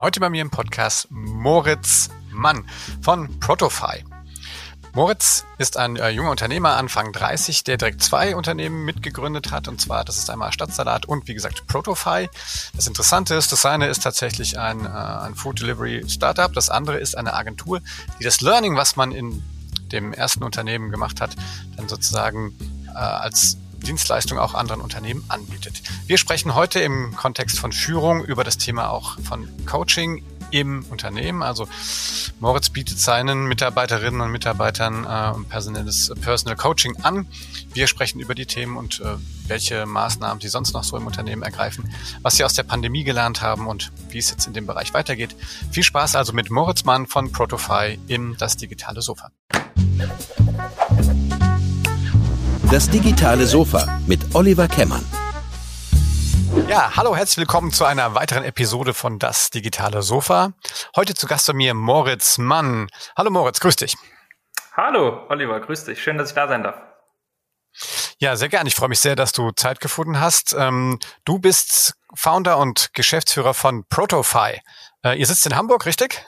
Heute bei mir im Podcast Moritz Mann von Protofy. Moritz ist ein äh, junger Unternehmer, Anfang 30, der direkt zwei Unternehmen mitgegründet hat. Und zwar, das ist einmal Stadtsalat und wie gesagt Protofy. Das Interessante ist, das eine ist tatsächlich ein, äh, ein Food Delivery Startup. Das andere ist eine Agentur, die das Learning, was man in dem ersten Unternehmen gemacht hat, dann sozusagen äh, als Dienstleistung auch anderen Unternehmen anbietet. Wir sprechen heute im Kontext von Führung über das Thema auch von Coaching im Unternehmen. Also Moritz bietet seinen Mitarbeiterinnen und Mitarbeitern äh, personelles Personal Coaching an. Wir sprechen über die Themen und äh, welche Maßnahmen sie sonst noch so im Unternehmen ergreifen, was sie aus der Pandemie gelernt haben und wie es jetzt in dem Bereich weitergeht. Viel Spaß also mit Moritz Mann von Protofy in das digitale Sofa. Das digitale Sofa mit Oliver Kemmern. Ja, hallo, herzlich willkommen zu einer weiteren Episode von Das digitale Sofa. Heute zu Gast bei mir Moritz Mann. Hallo Moritz, grüß dich. Hallo Oliver, grüß dich. Schön, dass ich da sein darf. Ja, sehr gerne. Ich freue mich sehr, dass du Zeit gefunden hast. Ähm, du bist Founder und Geschäftsführer von Protofy. Äh, ihr sitzt in Hamburg, richtig?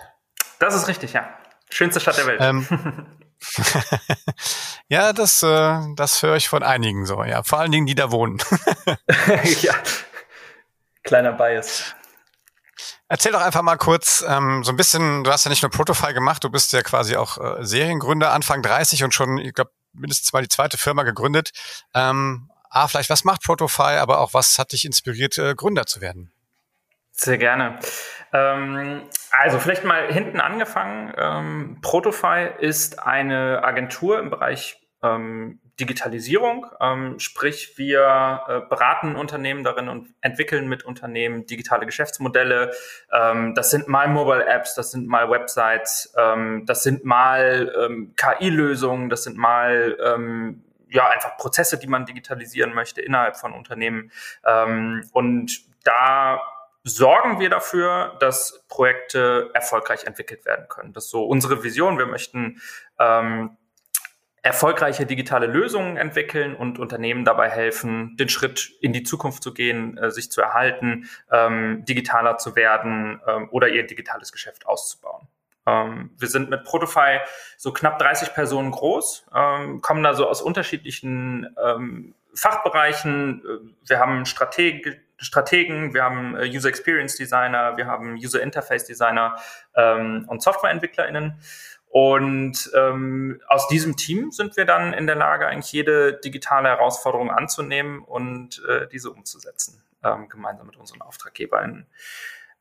Das ist richtig, ja. Schönste Stadt der Welt. Ähm, ja, das, äh, das höre ich von einigen so, ja. Vor allen Dingen, die da wohnen. ja. Kleiner Bias. Erzähl doch einfach mal kurz ähm, so ein bisschen, du hast ja nicht nur Protofile gemacht, du bist ja quasi auch äh, Seriengründer, Anfang 30 und schon, ich glaube, mindestens mal die zweite Firma gegründet. Ähm, ah, vielleicht, was macht Protofile, aber auch was hat dich inspiriert, äh, Gründer zu werden? Sehr gerne. Ähm, also vielleicht mal hinten angefangen. Ähm, Protofy ist eine Agentur im Bereich ähm, Digitalisierung, ähm, sprich wir äh, beraten Unternehmen darin und entwickeln mit Unternehmen digitale Geschäftsmodelle. Ähm, das sind mal Mobile Apps, das sind mal Websites, ähm, das sind mal KI-Lösungen, das sind mal ja einfach Prozesse, die man digitalisieren möchte innerhalb von Unternehmen. Und da sorgen wir dafür, dass Projekte erfolgreich entwickelt werden können. Das ist so unsere Vision. Wir möchten ähm, erfolgreiche digitale Lösungen entwickeln und Unternehmen dabei helfen, den Schritt in die Zukunft zu gehen, äh, sich zu erhalten, ähm, digitaler zu werden ähm, oder ihr digitales Geschäft auszubauen. Ähm, wir sind mit Protofy so knapp 30 Personen groß, ähm, kommen da so aus unterschiedlichen ähm, Fachbereichen. Wir haben Strateg Strategen, wir haben äh, User Experience Designer, wir haben User Interface Designer ähm, und SoftwareentwicklerInnen. Und ähm, aus diesem Team sind wir dann in der Lage, eigentlich jede digitale Herausforderung anzunehmen und äh, diese umzusetzen, ähm, gemeinsam mit unseren AuftraggeberInnen.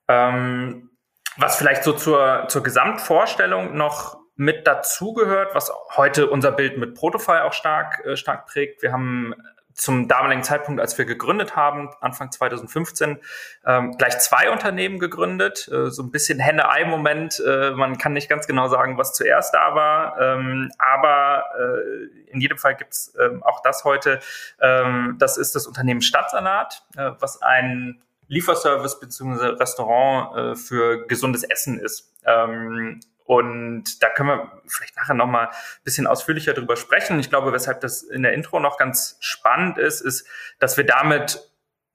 Ähm, was vielleicht so zur, zur Gesamtvorstellung noch mit dazugehört, was heute unser Bild mit Protofy auch stark, äh, stark prägt. Wir haben zum damaligen Zeitpunkt, als wir gegründet haben, Anfang 2015, ähm, gleich zwei Unternehmen gegründet. Äh, so ein bisschen Henne-Ei-Moment. Äh, man kann nicht ganz genau sagen, was zuerst da war. Ähm, aber äh, in jedem Fall gibt's ähm, auch das heute. Ähm, das ist das Unternehmen Stadtsalat, äh, was ein Lieferservice bzw. Restaurant äh, für gesundes Essen ist. Ähm, und da können wir vielleicht nachher noch mal ein bisschen ausführlicher drüber sprechen. Ich glaube, weshalb das in der Intro noch ganz spannend ist, ist, dass wir damit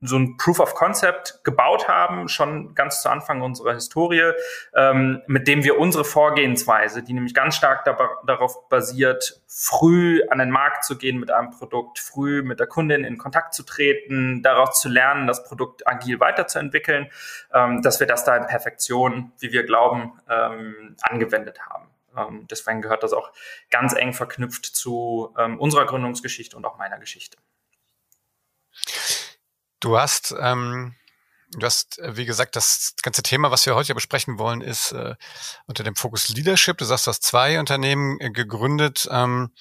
so ein Proof of Concept gebaut haben, schon ganz zu Anfang unserer Historie, ähm, mit dem wir unsere Vorgehensweise, die nämlich ganz stark da, darauf basiert, früh an den Markt zu gehen mit einem Produkt, früh mit der Kundin in Kontakt zu treten, daraus zu lernen, das Produkt agil weiterzuentwickeln, ähm, dass wir das da in Perfektion, wie wir glauben, ähm, angewendet haben. Ähm, deswegen gehört das auch ganz eng verknüpft zu ähm, unserer Gründungsgeschichte und auch meiner Geschichte. Du hast, ähm, du hast, äh, wie gesagt, das ganze Thema, was wir heute besprechen wollen, ist äh, unter dem Fokus Leadership. Du sagst, du hast zwei Unternehmen äh, gegründet. Ähm,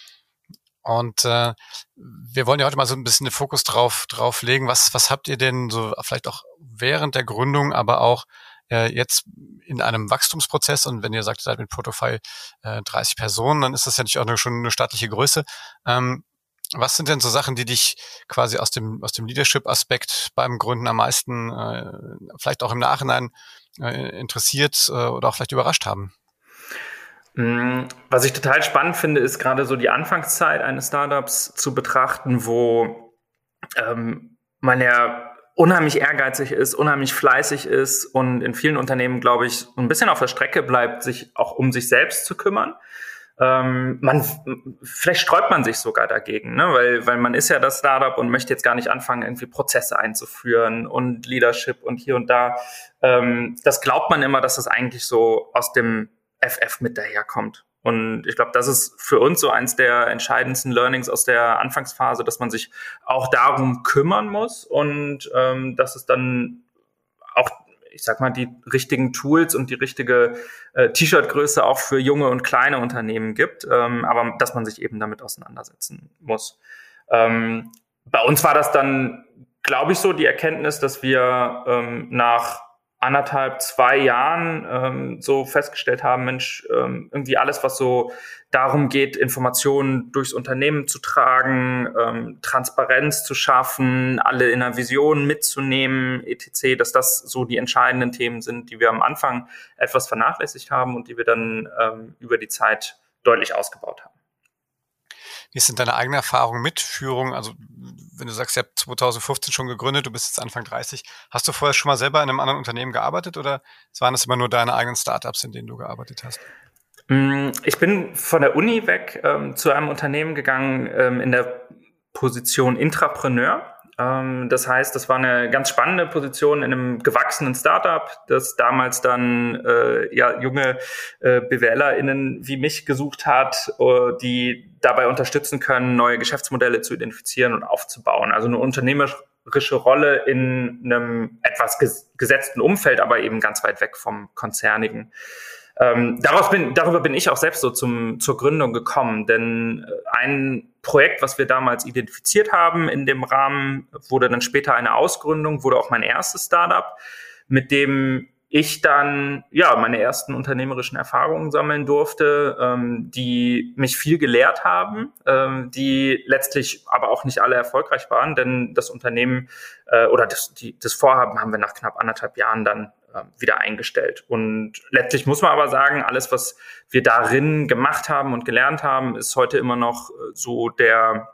und äh, wir wollen ja heute mal so ein bisschen den Fokus drauf, drauf legen. Was, was habt ihr denn so vielleicht auch während der Gründung, aber auch äh, jetzt in einem Wachstumsprozess und wenn ihr sagt, ihr seid mit Protofile äh, 30 Personen, dann ist das ja nicht auch eine, schon eine staatliche Größe. Ähm, was sind denn so Sachen, die dich quasi aus dem, aus dem Leadership-Aspekt beim Gründen am meisten, äh, vielleicht auch im Nachhinein äh, interessiert äh, oder auch vielleicht überrascht haben? Mm, was ich total spannend finde, ist gerade so die Anfangszeit eines Startups zu betrachten, wo ähm, man ja unheimlich ehrgeizig ist, unheimlich fleißig ist und in vielen Unternehmen, glaube ich, ein bisschen auf der Strecke bleibt, sich auch um sich selbst zu kümmern. Ähm, man, vielleicht sträubt man sich sogar dagegen, ne? weil, weil man ist ja das Startup und möchte jetzt gar nicht anfangen, irgendwie Prozesse einzuführen und Leadership und hier und da. Ähm, das glaubt man immer, dass das eigentlich so aus dem FF mit daherkommt. Und ich glaube, das ist für uns so eins der entscheidendsten Learnings aus der Anfangsphase, dass man sich auch darum kümmern muss und ähm, dass es dann auch, ich sag mal, die richtigen Tools und die richtige äh, T-Shirt-Größe auch für junge und kleine Unternehmen gibt, ähm, aber dass man sich eben damit auseinandersetzen muss. Ähm, bei uns war das dann, glaube ich, so die Erkenntnis, dass wir ähm, nach anderthalb, zwei Jahren ähm, so festgestellt haben, Mensch, ähm, irgendwie alles, was so darum geht, Informationen durchs Unternehmen zu tragen, ähm, Transparenz zu schaffen, alle in einer Vision mitzunehmen, etc., dass das so die entscheidenden Themen sind, die wir am Anfang etwas vernachlässigt haben und die wir dann ähm, über die Zeit deutlich ausgebaut haben. Wie ist denn deine eigene Erfahrung mit Führung? Also, wenn du sagst, ihr habt 2015 schon gegründet, du bist jetzt Anfang 30. Hast du vorher schon mal selber in einem anderen Unternehmen gearbeitet oder waren das immer nur deine eigenen Startups, in denen du gearbeitet hast? Mm, ich bin von der Uni weg ähm, zu einem Unternehmen gegangen ähm, in der Position Intrapreneur. Ähm, das heißt, das war eine ganz spannende Position in einem gewachsenen Startup, das damals dann äh, ja junge äh, BWLerInnen wie mich gesucht hat, äh, die dabei unterstützen können, neue Geschäftsmodelle zu identifizieren und aufzubauen. Also eine unternehmerische Rolle in einem etwas ges gesetzten Umfeld, aber eben ganz weit weg vom Konzernigen. Ähm, daraus bin, darüber bin ich auch selbst so zum, zur Gründung gekommen, denn äh, ein Projekt, was wir damals identifiziert haben in dem Rahmen, wurde dann später eine Ausgründung, wurde auch mein erstes Startup, mit dem ich dann ja meine ersten unternehmerischen Erfahrungen sammeln durfte, ähm, die mich viel gelehrt haben, ähm, die letztlich aber auch nicht alle erfolgreich waren, denn das Unternehmen äh, oder das, die, das Vorhaben haben wir nach knapp anderthalb Jahren dann wieder eingestellt. Und letztlich muss man aber sagen, alles, was wir darin gemacht haben und gelernt haben, ist heute immer noch äh, so der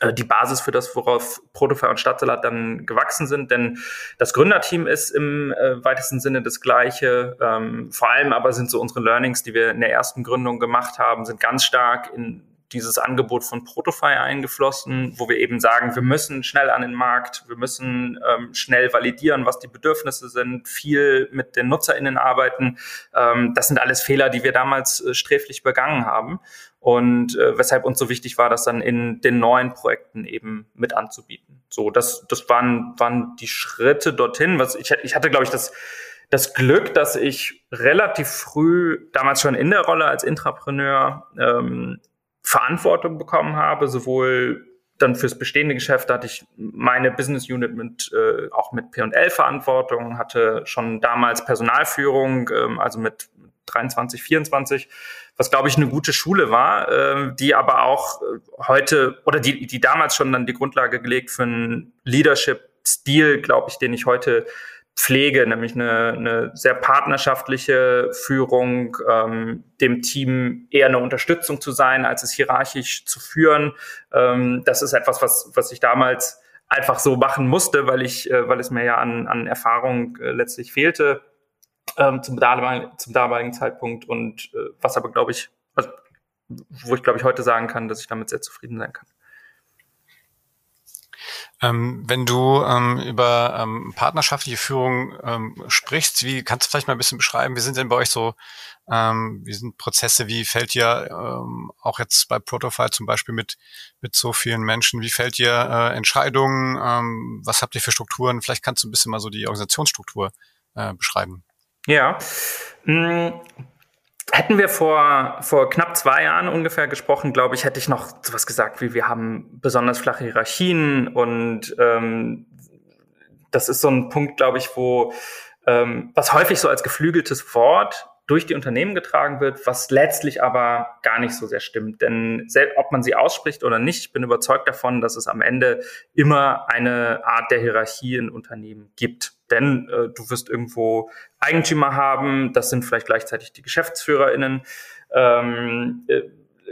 äh, die Basis für das, worauf Protofy und Stadtsalat dann gewachsen sind. Denn das Gründerteam ist im äh, weitesten Sinne das gleiche. Ähm, vor allem aber sind so unsere Learnings, die wir in der ersten Gründung gemacht haben, sind ganz stark in dieses Angebot von Protofy eingeflossen, wo wir eben sagen, wir müssen schnell an den Markt, wir müssen ähm, schnell validieren, was die Bedürfnisse sind, viel mit den NutzerInnen arbeiten. Ähm, das sind alles Fehler, die wir damals äh, sträflich begangen haben und äh, weshalb uns so wichtig war, das dann in den neuen Projekten eben mit anzubieten. So, das, das waren, waren die Schritte dorthin. Was ich, ich hatte, glaube ich, das das Glück, dass ich relativ früh, damals schon in der Rolle als Intrapreneur, ähm, Verantwortung bekommen habe, sowohl dann fürs bestehende Geschäft hatte ich meine Business Unit mit äh, auch mit P&L Verantwortung, hatte schon damals Personalführung, ähm, also mit 23, 24, was glaube ich eine gute Schule war, äh, die aber auch äh, heute oder die die damals schon dann die Grundlage gelegt für einen Leadership Stil, glaube ich, den ich heute Pflege, nämlich eine, eine sehr partnerschaftliche Führung, ähm, dem Team eher eine Unterstützung zu sein, als es hierarchisch zu führen. Ähm, das ist etwas, was, was ich damals einfach so machen musste, weil ich, äh, weil es mir ja an, an Erfahrung äh, letztlich fehlte ähm, zum, damaligen, zum damaligen Zeitpunkt und äh, was aber glaube ich, also, wo ich glaube ich heute sagen kann, dass ich damit sehr zufrieden sein kann. Ähm, wenn du ähm, über ähm, partnerschaftliche Führung ähm, sprichst, wie kannst du vielleicht mal ein bisschen beschreiben, wie sind denn bei euch so, ähm, wie sind Prozesse, wie fällt dir ähm, auch jetzt bei Protofile zum Beispiel mit, mit so vielen Menschen, wie fällt dir äh, Entscheidungen, was habt ihr für Strukturen? Vielleicht kannst du ein bisschen mal so die Organisationsstruktur äh, beschreiben. Ja, mm, Hätten wir vor, vor knapp zwei Jahren ungefähr gesprochen, glaube ich, hätte ich noch sowas gesagt wie, wir haben besonders flache Hierarchien und ähm, das ist so ein Punkt, glaube ich, wo ähm, was häufig so als geflügeltes Wort durch die Unternehmen getragen wird, was letztlich aber gar nicht so sehr stimmt. Denn selbst, ob man sie ausspricht oder nicht, ich bin überzeugt davon, dass es am Ende immer eine Art der Hierarchie in Unternehmen gibt. Denn äh, du wirst irgendwo Eigentümer haben, das sind vielleicht gleichzeitig die GeschäftsführerInnen. Ähm, äh,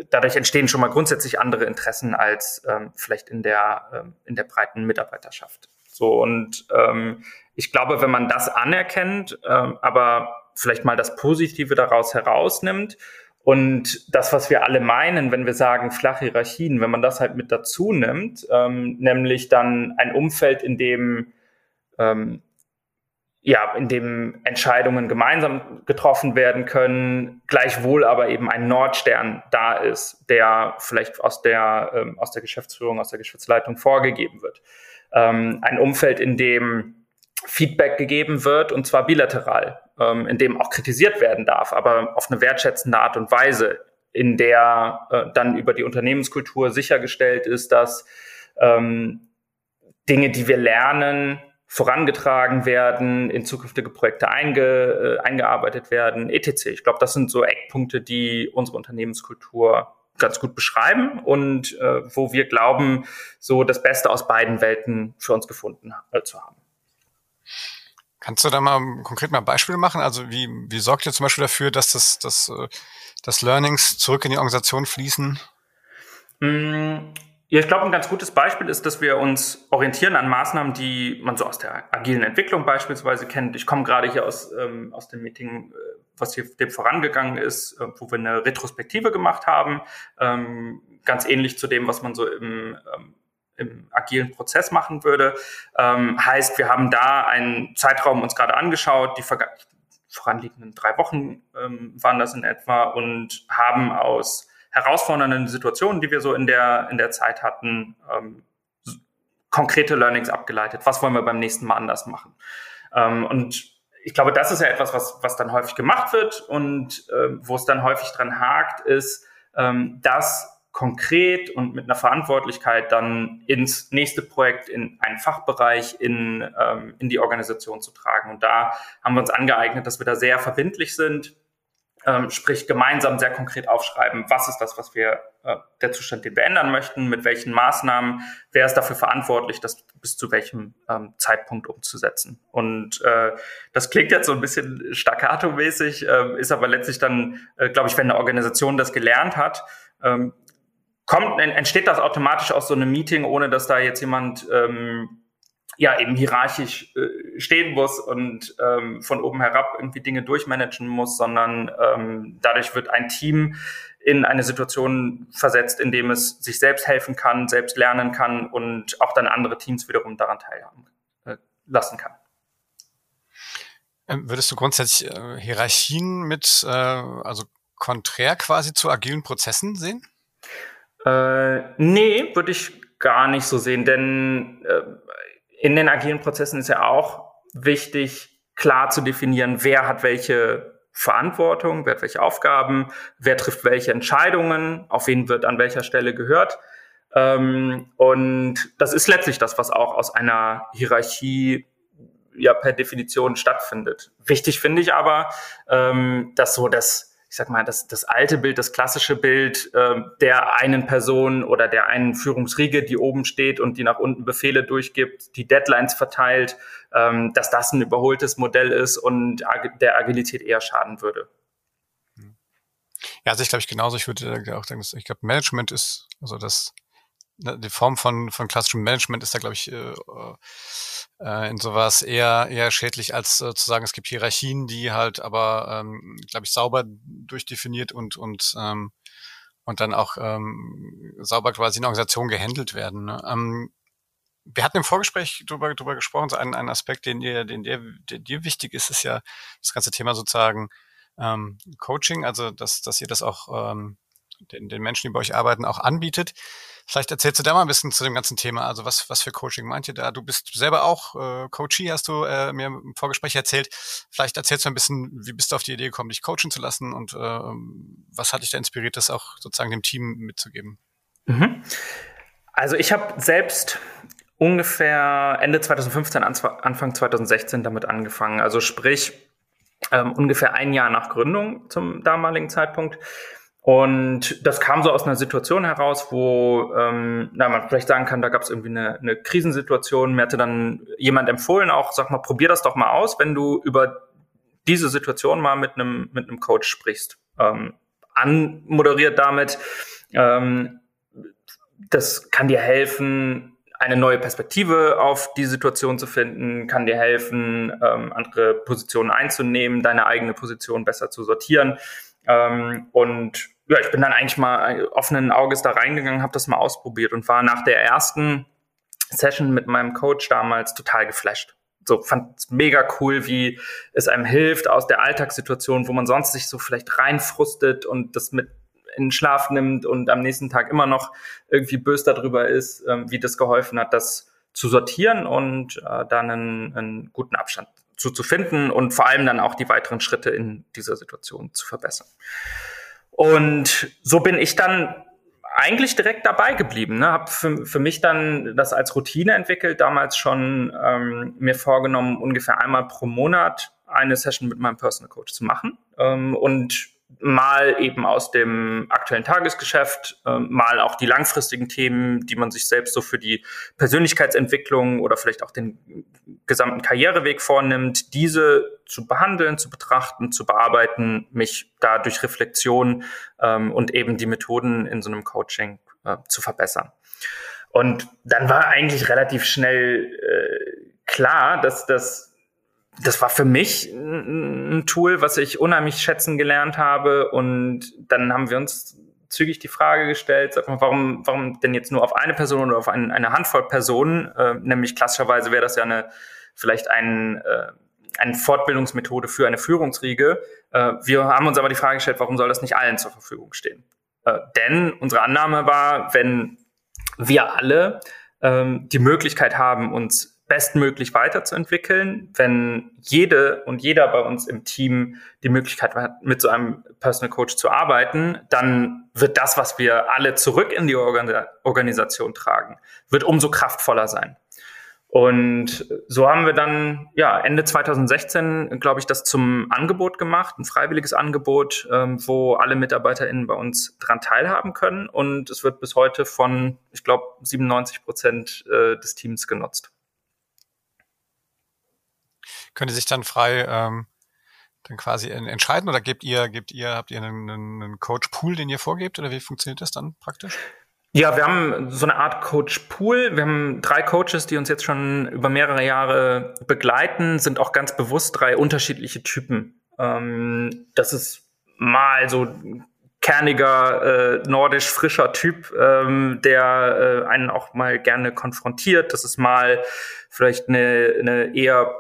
dadurch entstehen schon mal grundsätzlich andere Interessen als ähm, vielleicht in der, ähm, in der breiten Mitarbeiterschaft. So und ähm, ich glaube, wenn man das anerkennt, ähm, aber vielleicht mal das Positive daraus herausnimmt und das, was wir alle meinen, wenn wir sagen flache Hierarchien, wenn man das halt mit dazu nimmt, ähm, nämlich dann ein Umfeld, in dem ähm, ja, in dem Entscheidungen gemeinsam getroffen werden können, gleichwohl aber eben ein Nordstern da ist, der vielleicht aus der, ähm, aus der Geschäftsführung, aus der Geschäftsleitung vorgegeben wird. Ähm, ein Umfeld, in dem Feedback gegeben wird, und zwar bilateral, ähm, in dem auch kritisiert werden darf, aber auf eine wertschätzende Art und Weise, in der äh, dann über die Unternehmenskultur sichergestellt ist, dass ähm, Dinge, die wir lernen, vorangetragen werden, in zukünftige Projekte einge, äh, eingearbeitet werden, etc. Ich glaube, das sind so Eckpunkte, die unsere Unternehmenskultur ganz gut beschreiben und äh, wo wir glauben, so das Beste aus beiden Welten für uns gefunden äh, zu haben. Kannst du da mal konkret mal Beispiele machen? Also wie, wie sorgt ihr zum Beispiel dafür, dass das, das, äh, das Learnings zurück in die Organisation fließen? Mm, ja, ich glaube, ein ganz gutes Beispiel ist, dass wir uns orientieren an Maßnahmen, die man so aus der agilen Entwicklung beispielsweise kennt. Ich komme gerade hier aus, ähm, aus dem Meeting, äh, was hier dem vorangegangen ist, äh, wo wir eine Retrospektive gemacht haben. Ähm, ganz ähnlich zu dem, was man so im, ähm, im agilen Prozess machen würde. Ähm, heißt, wir haben da einen Zeitraum uns gerade angeschaut, die voranliegenden drei Wochen ähm, waren das in etwa und haben aus herausfordernden Situationen, die wir so in der, in der Zeit hatten, ähm, konkrete Learnings abgeleitet. Was wollen wir beim nächsten Mal anders machen? Ähm, und ich glaube, das ist ja etwas, was, was dann häufig gemacht wird und äh, wo es dann häufig dran hakt, ist, ähm, das konkret und mit einer Verantwortlichkeit dann ins nächste Projekt, in einen Fachbereich, in, ähm, in die Organisation zu tragen. Und da haben wir uns angeeignet, dass wir da sehr verbindlich sind, ähm, sprich gemeinsam sehr konkret aufschreiben, was ist das, was wir, äh, der Zustand, den wir ändern möchten, mit welchen Maßnahmen, wer ist dafür verantwortlich, das bis zu welchem ähm, Zeitpunkt umzusetzen. Und äh, das klingt jetzt so ein bisschen staccato-mäßig, äh, ist aber letztlich dann, äh, glaube ich, wenn eine Organisation das gelernt hat, ähm, kommt, entsteht das automatisch aus so einem Meeting, ohne dass da jetzt jemand ähm, ja eben hierarchisch äh, stehen muss und ähm, von oben herab irgendwie Dinge durchmanagen muss, sondern ähm, dadurch wird ein Team in eine Situation versetzt, in dem es sich selbst helfen kann, selbst lernen kann und auch dann andere Teams wiederum daran teilhaben äh, lassen kann. Ähm, würdest du grundsätzlich äh, Hierarchien mit, äh, also konträr quasi zu agilen Prozessen sehen? Äh, nee, würde ich gar nicht so sehen, denn äh, in den agilen Prozessen ist ja auch wichtig, klar zu definieren, wer hat welche Verantwortung, wer hat welche Aufgaben, wer trifft welche Entscheidungen, auf wen wird an welcher Stelle gehört. Ähm, und das ist letztlich das, was auch aus einer Hierarchie ja per Definition stattfindet. Wichtig finde ich aber, ähm, dass so das ich sag mal, das, das alte Bild, das klassische Bild äh, der einen Person oder der einen Führungsriege, die oben steht und die nach unten Befehle durchgibt, die Deadlines verteilt, ähm, dass das ein überholtes Modell ist und der Agilität eher schaden würde. Ja, also ich glaube ich genauso. Ich würde auch sagen, ich glaube, Management ist, also das die Form von, von klassischem Management ist da, glaube ich, äh, äh, in sowas eher, eher schädlich, als äh, zu sagen, es gibt Hierarchien, die halt aber, ähm, glaube ich, sauber durchdefiniert und, und, ähm, und dann auch ähm, sauber quasi in der Organisation gehandelt werden. Ne? Ähm, wir hatten im Vorgespräch drüber, drüber gesprochen, so ein, ein Aspekt, den dir, den dir, der dir wichtig ist, ist ja das ganze Thema sozusagen ähm, Coaching, also dass, dass ihr das auch ähm, den, den Menschen, die bei euch arbeiten, auch anbietet. Vielleicht erzählst du da mal ein bisschen zu dem ganzen Thema. Also was, was für Coaching meint ihr da? Du bist selber auch äh, Coachee, hast du äh, mir im Vorgespräch erzählt. Vielleicht erzählst du ein bisschen, wie bist du auf die Idee gekommen, dich coachen zu lassen und äh, was hat dich da inspiriert, das auch sozusagen dem Team mitzugeben? Mhm. Also ich habe selbst ungefähr Ende 2015, Anfang 2016 damit angefangen. Also sprich ähm, ungefähr ein Jahr nach Gründung zum damaligen Zeitpunkt. Und das kam so aus einer Situation heraus, wo ähm, na, man vielleicht sagen kann, da gab es irgendwie eine, eine Krisensituation. Mir hatte dann jemand empfohlen, auch sag mal, probier das doch mal aus, wenn du über diese Situation mal mit einem mit einem Coach sprichst. Ähm, anmoderiert damit, ähm, das kann dir helfen, eine neue Perspektive auf die Situation zu finden, kann dir helfen, ähm, andere Positionen einzunehmen, deine eigene Position besser zu sortieren. Ähm, und ja, ich bin dann eigentlich mal offenen Auges da reingegangen, habe das mal ausprobiert und war nach der ersten Session mit meinem Coach damals total geflasht. So fand es mega cool, wie es einem hilft aus der Alltagssituation, wo man sonst sich so vielleicht reinfrustet und das mit in den Schlaf nimmt und am nächsten Tag immer noch irgendwie böse darüber ist, ähm, wie das geholfen hat, das zu sortieren und äh, dann einen, einen guten Abstand zu, zu finden und vor allem dann auch die weiteren Schritte in dieser Situation zu verbessern. Und so bin ich dann eigentlich direkt dabei geblieben. Ne? Habe für, für mich dann das als Routine entwickelt, damals schon ähm, mir vorgenommen, ungefähr einmal pro Monat eine Session mit meinem Personal Coach zu machen. Ähm, und mal eben aus dem aktuellen Tagesgeschäft, äh, mal auch die langfristigen Themen, die man sich selbst so für die Persönlichkeitsentwicklung oder vielleicht auch den gesamten Karriereweg vornimmt, diese zu behandeln, zu betrachten, zu bearbeiten, mich da durch Reflexion ähm, und eben die Methoden in so einem Coaching äh, zu verbessern. Und dann war eigentlich relativ schnell äh, klar, dass das das war für mich ein Tool, was ich unheimlich schätzen gelernt habe. Und dann haben wir uns zügig die Frage gestellt, sag mal, warum, warum denn jetzt nur auf eine Person oder auf ein, eine Handvoll Personen? Äh, nämlich klassischerweise wäre das ja eine vielleicht ein, äh, eine Fortbildungsmethode für eine Führungsriege. Äh, wir haben uns aber die Frage gestellt, warum soll das nicht allen zur Verfügung stehen? Äh, denn unsere Annahme war, wenn wir alle ähm, die Möglichkeit haben, uns bestmöglich weiterzuentwickeln, wenn jede und jeder bei uns im Team die Möglichkeit hat, mit so einem Personal Coach zu arbeiten, dann wird das, was wir alle zurück in die Organisation tragen, wird umso kraftvoller sein. Und so haben wir dann ja Ende 2016, glaube ich, das zum Angebot gemacht, ein freiwilliges Angebot, ähm, wo alle MitarbeiterInnen bei uns dran teilhaben können. Und es wird bis heute von, ich glaube, 97 Prozent äh, des Teams genutzt können die sich dann frei ähm, dann quasi entscheiden oder gebt ihr, gebt ihr, habt ihr einen, einen Coach-Pool, den ihr vorgebt oder wie funktioniert das dann praktisch? Ja, wir haben so eine Art Coach-Pool. Wir haben drei Coaches, die uns jetzt schon über mehrere Jahre begleiten, sind auch ganz bewusst drei unterschiedliche Typen. Ähm, das ist mal so kerniger, äh, nordisch frischer Typ, ähm, der äh, einen auch mal gerne konfrontiert. Das ist mal vielleicht eine, eine eher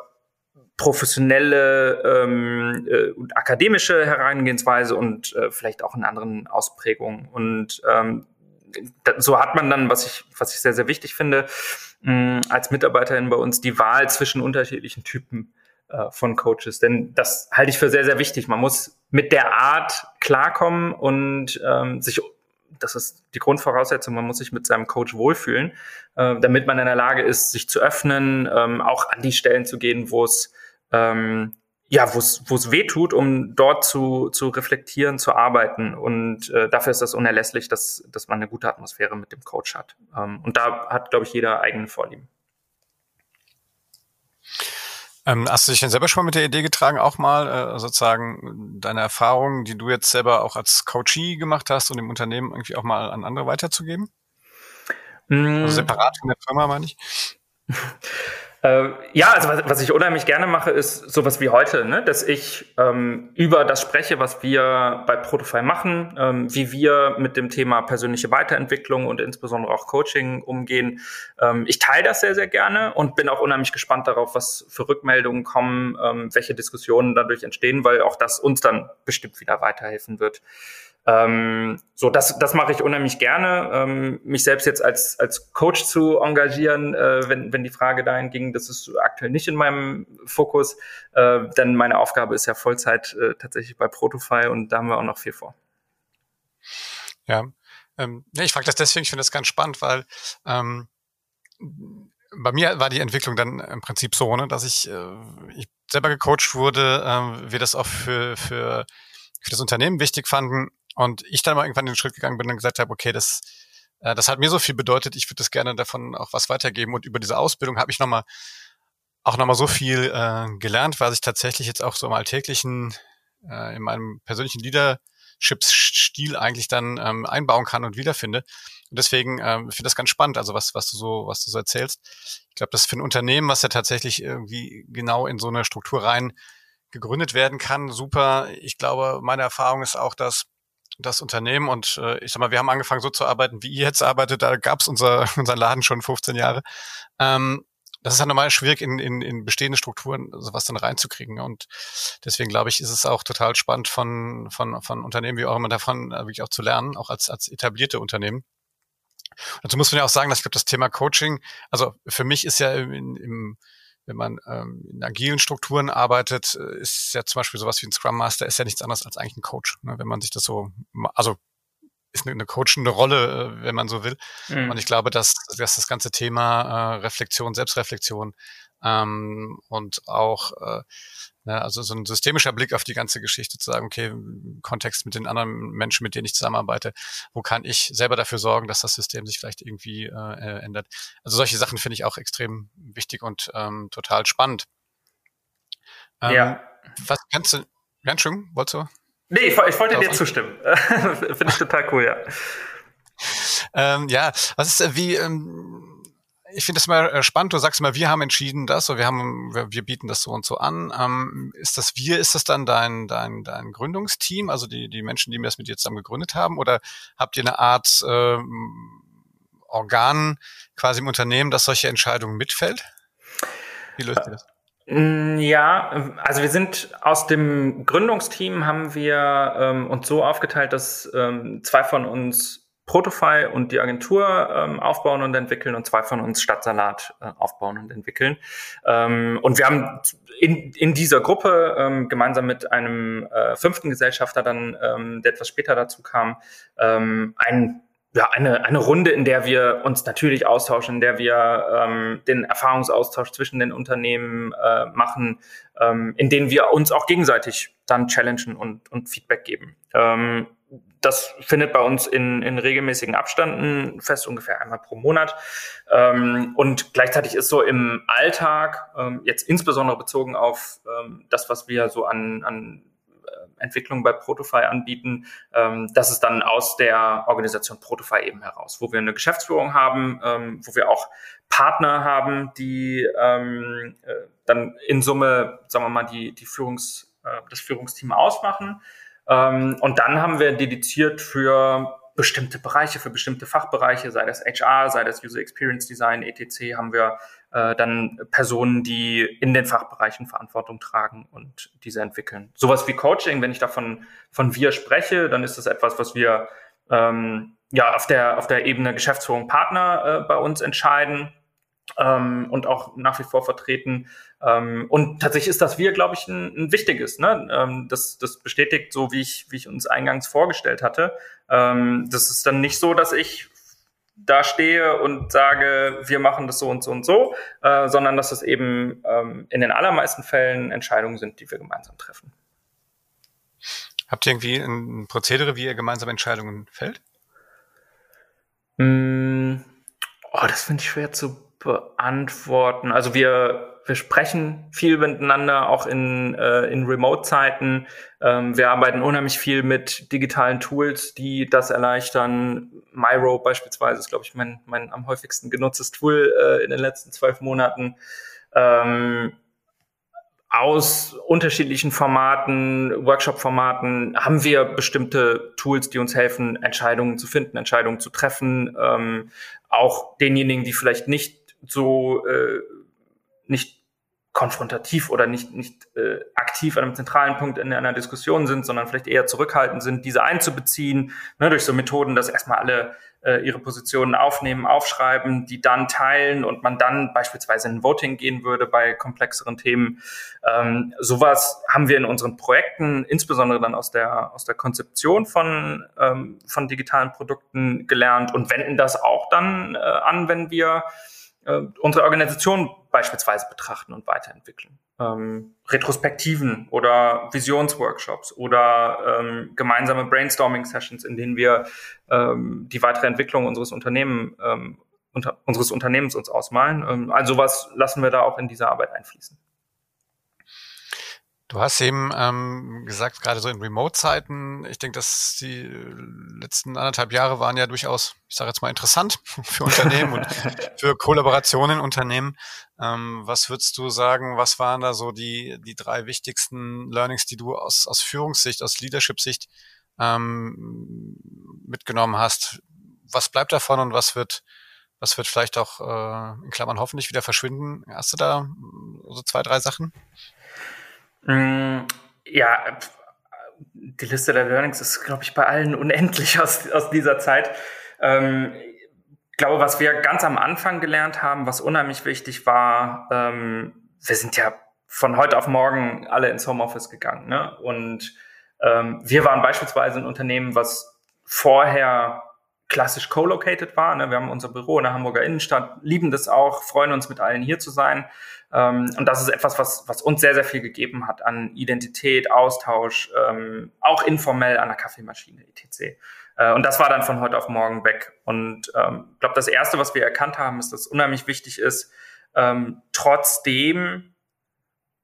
professionelle ähm, äh, und akademische Herangehensweise und äh, vielleicht auch in anderen Ausprägungen. Und ähm, so hat man dann, was ich, was ich sehr, sehr wichtig finde, mh, als Mitarbeiterin bei uns die Wahl zwischen unterschiedlichen Typen äh, von Coaches. Denn das halte ich für sehr, sehr wichtig. Man muss mit der Art klarkommen und ähm, sich das ist die Grundvoraussetzung, man muss sich mit seinem Coach wohlfühlen, äh, damit man in der Lage ist, sich zu öffnen, ähm, auch an die Stellen zu gehen, wo es ähm, ja, wo es weh tut, um dort zu, zu reflektieren, zu arbeiten. Und äh, dafür ist das unerlässlich, dass, dass man eine gute Atmosphäre mit dem Coach hat. Ähm, und da hat, glaube ich, jeder eigene Vorlieben. Ähm, hast du dich denn selber schon mal mit der Idee getragen, auch mal äh, sozusagen deine Erfahrungen, die du jetzt selber auch als Coachee gemacht hast und im Unternehmen irgendwie auch mal an andere weiterzugeben? Mm. Also separat von der Firma, meine ich? Äh, ja, also was, was ich unheimlich gerne mache, ist sowas wie heute, ne? dass ich ähm, über das spreche, was wir bei Protofy machen, ähm, wie wir mit dem Thema persönliche Weiterentwicklung und insbesondere auch Coaching umgehen. Ähm, ich teile das sehr, sehr gerne und bin auch unheimlich gespannt darauf, was für Rückmeldungen kommen, ähm, welche Diskussionen dadurch entstehen, weil auch das uns dann bestimmt wieder weiterhelfen wird. Ähm, so, das, das mache ich unheimlich gerne. Ähm, mich selbst jetzt als, als Coach zu engagieren, äh, wenn, wenn die Frage dahin ging, das ist aktuell nicht in meinem Fokus, äh, denn meine Aufgabe ist ja Vollzeit äh, tatsächlich bei Protofy und da haben wir auch noch viel vor. Ja, ähm, ich frage das deswegen, ich finde das ganz spannend, weil ähm, bei mir war die Entwicklung dann im Prinzip so, ne, dass ich, äh, ich selber gecoacht wurde, äh, wir das auch für, für, für das Unternehmen wichtig fanden, und ich dann mal irgendwann den Schritt gegangen bin und gesagt habe, okay, das, äh, das hat mir so viel bedeutet, ich würde das gerne davon auch was weitergeben. Und über diese Ausbildung habe ich nochmal auch nochmal so viel äh, gelernt, was ich tatsächlich jetzt auch so im alltäglichen, äh, in meinem persönlichen Leadership-Stil eigentlich dann ähm, einbauen kann und wiederfinde. Und deswegen ähm, finde das ganz spannend, also was, was du so, was du so erzählst. Ich glaube, das ist für ein Unternehmen, was ja tatsächlich irgendwie genau in so eine Struktur rein gegründet werden kann, super. Ich glaube, meine Erfahrung ist auch, dass das Unternehmen und äh, ich sag mal, wir haben angefangen so zu arbeiten, wie ihr jetzt arbeitet, da gab es unser, unseren Laden schon 15 Jahre. Ähm, das ist ja normal schwierig, in, in, in bestehende Strukturen sowas dann reinzukriegen. Und deswegen glaube ich, ist es auch total spannend von, von, von Unternehmen wie auch immer davon äh, wirklich auch zu lernen, auch als, als etablierte Unternehmen. Dazu muss man ja auch sagen, dass ich glaube, das Thema Coaching, also für mich ist ja im, im wenn man ähm, in agilen Strukturen arbeitet, äh, ist ja zum Beispiel sowas wie ein Scrum Master, ist ja nichts anderes als eigentlich ein Coach. Ne? Wenn man sich das so, also ist eine, eine coachende Rolle, äh, wenn man so will. Mhm. Und ich glaube, dass, dass das ganze Thema äh, Reflexion, Selbstreflexion ähm, und auch äh, ne, also so ein systemischer Blick auf die ganze Geschichte zu sagen, okay, Kontext mit den anderen Menschen, mit denen ich zusammenarbeite, wo kann ich selber dafür sorgen, dass das System sich vielleicht irgendwie äh, äh ändert. Also solche Sachen finde ich auch extrem wichtig und ähm, total spannend. Ähm, ja. Was kannst du, ganz schön, wolltest du? Nee, ich, ich wollte dir zustimmen. Finde ich total cool, ja. Ähm, ja, was ist, äh, wie, ähm, ich finde das mal äh, spannend, du sagst immer, wir haben entschieden das, oder wir haben, wir, bieten das so und so an. Ähm, ist das wir, ist das dann dein, dein, dein Gründungsteam, also die, die Menschen, die mir das mit dir zusammen gegründet haben, oder habt ihr eine Art ähm, Organ quasi im Unternehmen, das solche Entscheidungen mitfällt? Wie löst ihr das? Mm, ja, also wir sind aus dem Gründungsteam haben wir ähm, uns so aufgeteilt, dass ähm, zwei von uns Protofy und die Agentur ähm, aufbauen und entwickeln und zwei von uns Stadtsalat äh, aufbauen und entwickeln. Ähm, und wir haben in, in dieser Gruppe ähm, gemeinsam mit einem äh, fünften Gesellschafter dann, ähm, der etwas später dazu kam, ähm, einen ja, eine, eine Runde, in der wir uns natürlich austauschen, in der wir ähm, den Erfahrungsaustausch zwischen den Unternehmen äh, machen, ähm, in denen wir uns auch gegenseitig dann challengen und, und Feedback geben. Ähm, das findet bei uns in, in regelmäßigen Abständen fest, ungefähr einmal pro Monat. Ähm, und gleichzeitig ist so im Alltag, ähm, jetzt insbesondere bezogen auf ähm, das, was wir so an, an Entwicklung bei Protofy anbieten. Ähm, das ist dann aus der Organisation Protofy eben heraus, wo wir eine Geschäftsführung haben, ähm, wo wir auch Partner haben, die ähm, äh, dann in Summe, sagen wir mal, die, die Führungs, äh, das Führungsteam ausmachen. Ähm, und dann haben wir dediziert für bestimmte Bereiche, für bestimmte Fachbereiche, sei das HR, sei das User Experience Design, etc., haben wir äh, dann Personen, die in den Fachbereichen Verantwortung tragen und diese entwickeln. Sowas wie Coaching, wenn ich davon von wir spreche, dann ist das etwas, was wir ähm, ja auf der auf der Ebene Geschäftsführung Partner äh, bei uns entscheiden ähm, und auch nach wie vor vertreten. Ähm, und tatsächlich ist das wir, glaube ich, ein, ein wichtiges. Ne? Ähm, das, das bestätigt so, wie ich, wie ich uns eingangs vorgestellt hatte. Ähm, das ist dann nicht so, dass ich da stehe und sage, wir machen das so und so und so, äh, sondern dass es eben ähm, in den allermeisten Fällen Entscheidungen sind, die wir gemeinsam treffen. Habt ihr irgendwie ein Prozedere, wie ihr gemeinsam Entscheidungen fällt? Mm, oh, das finde ich schwer zu beantworten. Also wir, wir sprechen viel miteinander, auch in, äh, in Remote-Zeiten. Ähm, wir arbeiten unheimlich viel mit digitalen Tools, die das erleichtern. Myro beispielsweise ist, glaube ich, mein, mein am häufigsten genutztes Tool äh, in den letzten zwölf Monaten. Ähm, aus unterschiedlichen Formaten, Workshop-Formaten haben wir bestimmte Tools, die uns helfen, Entscheidungen zu finden, Entscheidungen zu treffen. Ähm, auch denjenigen, die vielleicht nicht so äh, nicht konfrontativ oder nicht, nicht äh, aktiv an einem zentralen Punkt in einer Diskussion sind, sondern vielleicht eher zurückhaltend sind, diese einzubeziehen, ne, durch so Methoden, dass erstmal alle äh, ihre Positionen aufnehmen, aufschreiben, die dann teilen und man dann beispielsweise in Voting gehen würde bei komplexeren Themen. Ähm, sowas haben wir in unseren Projekten, insbesondere dann aus der, aus der Konzeption von, ähm, von digitalen Produkten gelernt und wenden das auch dann äh, an, wenn wir äh, unsere Organisation beispielsweise betrachten und weiterentwickeln. Ähm, Retrospektiven oder Visionsworkshops oder ähm, gemeinsame Brainstorming-Sessions, in denen wir ähm, die weitere Entwicklung unseres Unternehmen, ähm, unter, unseres Unternehmens uns ausmalen. Ähm, also was lassen wir da auch in diese Arbeit einfließen. Du hast eben ähm, gesagt, gerade so in Remote-Zeiten, ich denke, dass die letzten anderthalb Jahre waren ja durchaus, ich sage jetzt mal, interessant für Unternehmen und für Kollaborationen in Unternehmen. Ähm, was würdest du sagen, was waren da so die, die drei wichtigsten Learnings, die du aus, aus Führungssicht, aus Leadership-Sicht ähm, mitgenommen hast? Was bleibt davon und was wird, was wird vielleicht auch äh, in Klammern hoffentlich wieder verschwinden? Hast du da so zwei, drei Sachen? Mm, ja, die Liste der Learnings ist, glaube ich, bei allen unendlich aus, aus dieser Zeit. Ähm, ich glaube, was wir ganz am Anfang gelernt haben, was unheimlich wichtig war, ähm, wir sind ja von heute auf morgen alle ins Homeoffice gegangen. Ne? Und ähm, wir waren beispielsweise ein Unternehmen, was vorher klassisch co-located war. Ne? Wir haben unser Büro in der Hamburger Innenstadt, lieben das auch, freuen uns mit allen hier zu sein. Ähm, und das ist etwas, was, was uns sehr, sehr viel gegeben hat an Identität, Austausch, ähm, auch informell an der Kaffeemaschine, etc. Äh, und das war dann von heute auf morgen weg. Und ähm, ich glaube, das Erste, was wir erkannt haben, ist, dass unheimlich wichtig ist, ähm, trotzdem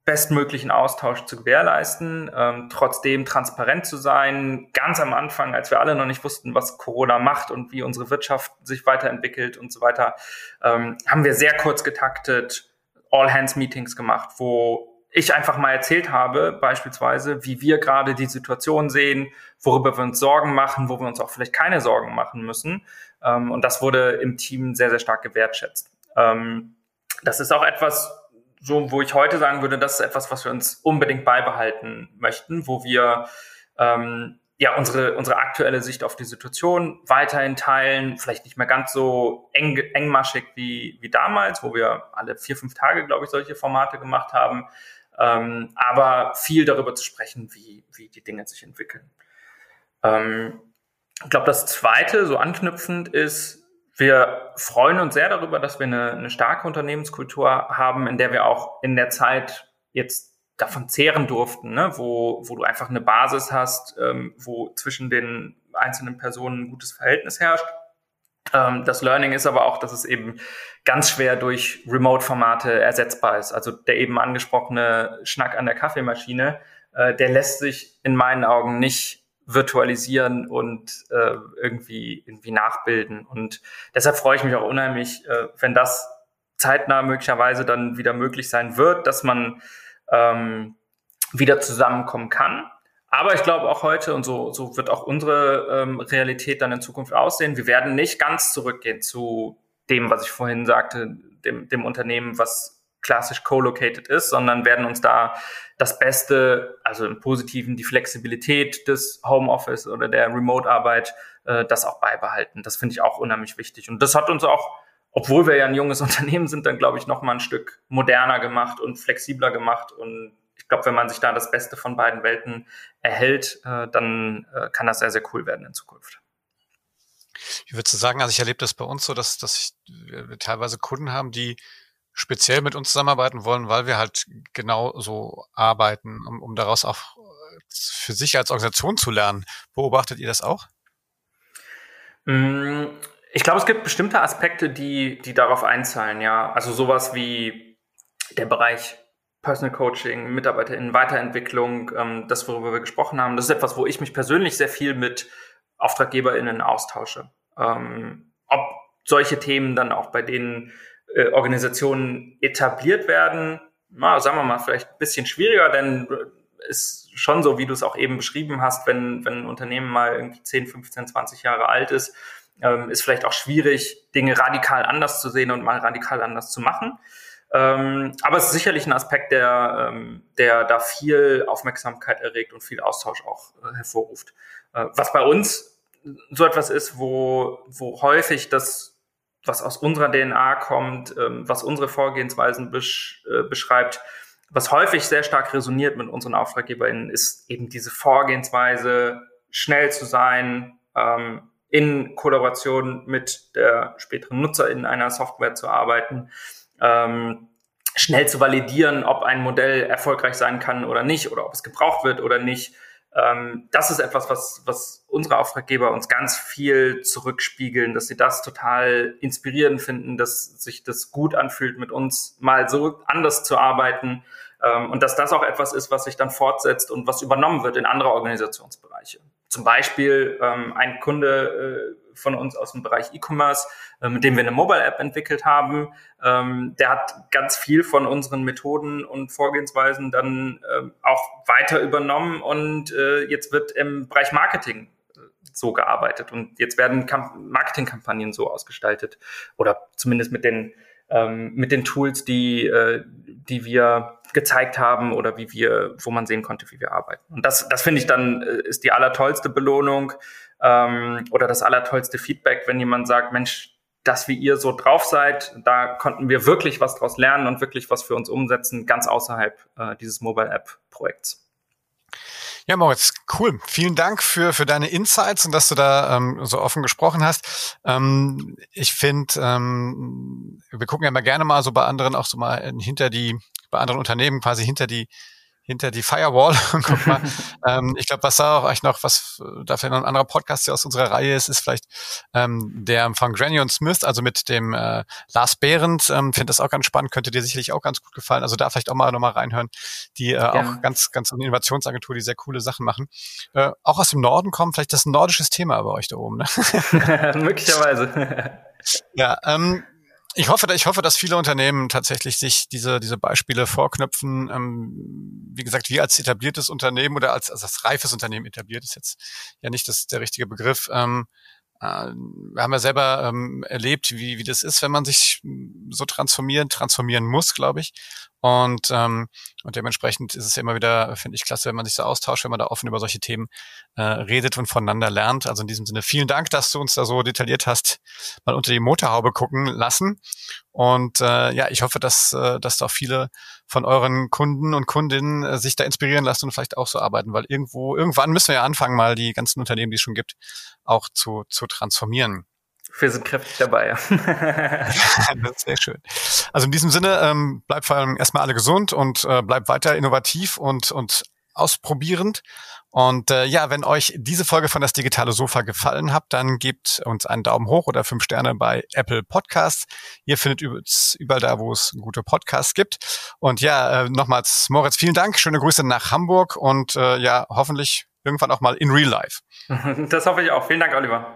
bestmöglichen Austausch zu gewährleisten, ähm, trotzdem transparent zu sein. Ganz am Anfang, als wir alle noch nicht wussten, was Corona macht und wie unsere Wirtschaft sich weiterentwickelt und so weiter, ähm, haben wir sehr kurz getaktet All-Hands-Meetings gemacht, wo ich einfach mal erzählt habe, beispielsweise, wie wir gerade die Situation sehen, worüber wir uns Sorgen machen, wo wir uns auch vielleicht keine Sorgen machen müssen. Ähm, und das wurde im Team sehr, sehr stark gewertschätzt. Ähm, das ist auch etwas, so, wo ich heute sagen würde, das ist etwas, was wir uns unbedingt beibehalten möchten, wo wir ähm, ja, unsere, unsere aktuelle Sicht auf die Situation weiterhin teilen, vielleicht nicht mehr ganz so eng, engmaschig wie, wie damals, wo wir alle vier, fünf Tage, glaube ich, solche Formate gemacht haben, ähm, aber viel darüber zu sprechen, wie, wie die Dinge sich entwickeln. Ähm, ich glaube, das Zweite, so anknüpfend, ist, wir freuen uns sehr darüber, dass wir eine, eine starke Unternehmenskultur haben, in der wir auch in der Zeit jetzt davon zehren durften, ne? wo, wo du einfach eine Basis hast, ähm, wo zwischen den einzelnen Personen ein gutes Verhältnis herrscht. Ähm, das Learning ist aber auch, dass es eben ganz schwer durch Remote-Formate ersetzbar ist. Also der eben angesprochene Schnack an der Kaffeemaschine, äh, der lässt sich in meinen Augen nicht virtualisieren und äh, irgendwie, irgendwie nachbilden. Und deshalb freue ich mich auch unheimlich, äh, wenn das zeitnah möglicherweise dann wieder möglich sein wird, dass man ähm, wieder zusammenkommen kann. Aber ich glaube auch heute, und so, so wird auch unsere ähm, Realität dann in Zukunft aussehen, wir werden nicht ganz zurückgehen zu dem, was ich vorhin sagte, dem, dem Unternehmen, was klassisch co-located ist, sondern werden uns da das Beste, also im Positiven die Flexibilität des Homeoffice oder der Remote-Arbeit, äh, das auch beibehalten. Das finde ich auch unheimlich wichtig. Und das hat uns auch obwohl wir ja ein junges Unternehmen sind, dann glaube ich noch mal ein Stück moderner gemacht und flexibler gemacht. Und ich glaube, wenn man sich da das Beste von beiden Welten erhält, äh, dann äh, kann das sehr, sehr cool werden in Zukunft. Ich würde sagen, also ich erlebe das bei uns so, dass, dass ich, wir teilweise Kunden haben, die speziell mit uns zusammenarbeiten wollen, weil wir halt genau so arbeiten, um, um daraus auch für sich als Organisation zu lernen. Beobachtet ihr das auch? Mm, ich glaube, es gibt bestimmte Aspekte, die, die darauf einzahlen, ja. Also sowas wie der Bereich Personal Coaching, MitarbeiterInnen, Weiterentwicklung, ähm, das, worüber wir gesprochen haben, das ist etwas, wo ich mich persönlich sehr viel mit AuftraggeberInnen austausche. Ähm, ob solche Themen dann auch bei den äh, Organisationen etabliert werden, na, sagen wir mal, vielleicht ein bisschen schwieriger, denn ist schon so, wie du es auch eben beschrieben hast, wenn, wenn ein Unternehmen mal irgendwie 10, 15, 20 Jahre alt ist, ähm, ist vielleicht auch schwierig, Dinge radikal anders zu sehen und mal radikal anders zu machen. Ähm, aber es ist sicherlich ein Aspekt, der, ähm, der da viel Aufmerksamkeit erregt und viel Austausch auch äh, hervorruft. Äh, was bei uns so etwas ist, wo, wo häufig das, was aus unserer DNA kommt, ähm, was unsere Vorgehensweisen besch äh, beschreibt, was häufig sehr stark resoniert mit unseren AuftraggeberInnen, ist eben diese Vorgehensweise, schnell zu sein, ähm, in Kollaboration mit der späteren Nutzerin einer Software zu arbeiten, ähm, schnell zu validieren, ob ein Modell erfolgreich sein kann oder nicht oder ob es gebraucht wird oder nicht. Ähm, das ist etwas, was, was unsere Auftraggeber uns ganz viel zurückspiegeln, dass sie das total inspirierend finden, dass sich das gut anfühlt, mit uns mal so anders zu arbeiten, Ähm, und dass das auch etwas ist, was sich dann fortsetzt und was übernommen wird in andere Organisationsbereiche. Zum Beispiel ähm, ein Kunde äh, von uns aus dem Bereich E-Commerce, äh, mit dem wir eine Mobile-App entwickelt haben, ähm, der hat ganz viel von unseren Methoden und Vorgehensweisen dann äh, auch weiter übernommen und äh, jetzt wird im Bereich Marketing äh, so gearbeitet. Und jetzt werden Marketingkampagnen so ausgestaltet oder zumindest mit den ähm, mit den Tools, die, die wir gezeigt haben oder wie wir, wo man sehen konnte, wie wir arbeiten. Und das, das finde ich dann, ist die allertollste Belohnung ähm, oder das allertollste Feedback, wenn jemand sagt, Mensch, das, wie ihr so drauf seid, da konnten wir wirklich was draus lernen und wirklich was für uns umsetzen, ganz außerhalb äh, dieses Mobile App Projekts. Ja, Moritz, cool. Vielen Dank für, für deine Insights und dass du da ähm, so offen gesprochen hast. Ähm, ich finde, ähm, wir gucken ja immer gerne mal so bei anderen auch so mal hinter die, bei anderen Unternehmen quasi hinter die hinter die Firewall und guck mal. ähm, ich glaube, was da auch eigentlich noch, was dafür noch ein anderer Podcast hier aus unserer Reihe ist, ist vielleicht ähm, der von Granny und Smith, also mit dem äh, Lars Behrendt. Ähm, Finde das auch ganz spannend, könnte dir sicherlich auch ganz gut gefallen. Also da vielleicht auch mal nochmal reinhören, die äh, auch ganz, ganz eine Innovationsagentur, die sehr coole Sachen machen. Äh, auch aus dem Norden kommen, vielleicht das ein nordisches Thema bei euch da oben. Ne? Möglicherweise. ja, ähm, ich hoffe, ich hoffe, dass viele Unternehmen tatsächlich sich diese, diese Beispiele vorknüpfen. Ähm, wie gesagt, wir als etabliertes Unternehmen oder als, als das reifes Unternehmen etabliert ist jetzt ja nicht das, der richtige Begriff. Ähm, äh, wir haben ja selber ähm, erlebt, wie, wie das ist, wenn man sich so transformieren, transformieren muss, glaube ich. Und, ähm, und dementsprechend ist es ja immer wieder, finde ich, klasse, wenn man sich so austauscht, wenn man da offen über solche Themen äh, redet und voneinander lernt. Also in diesem Sinne vielen Dank, dass du uns da so detailliert hast, mal unter die Motorhaube gucken lassen. Und äh, ja, ich hoffe, dass, äh, dass da auch viele von euren Kunden und Kundinnen äh, sich da inspirieren lassen und vielleicht auch so arbeiten, weil irgendwo, irgendwann müssen wir ja anfangen, mal die ganzen Unternehmen, die es schon gibt, auch zu, zu transformieren. Wir sind kräftig dabei. Ja. das ist sehr schön. Also in diesem Sinne, ähm, bleibt vor allem erstmal alle gesund und äh, bleibt weiter innovativ und, und ausprobierend. Und äh, ja, wenn euch diese Folge von das digitale Sofa gefallen hat, dann gebt uns einen Daumen hoch oder fünf Sterne bei Apple Podcasts. Ihr findet überall da, wo es gute Podcasts gibt. Und ja, äh, nochmals Moritz, vielen Dank. Schöne Grüße nach Hamburg und äh, ja, hoffentlich irgendwann auch mal in Real Life. Das hoffe ich auch. Vielen Dank, Oliver.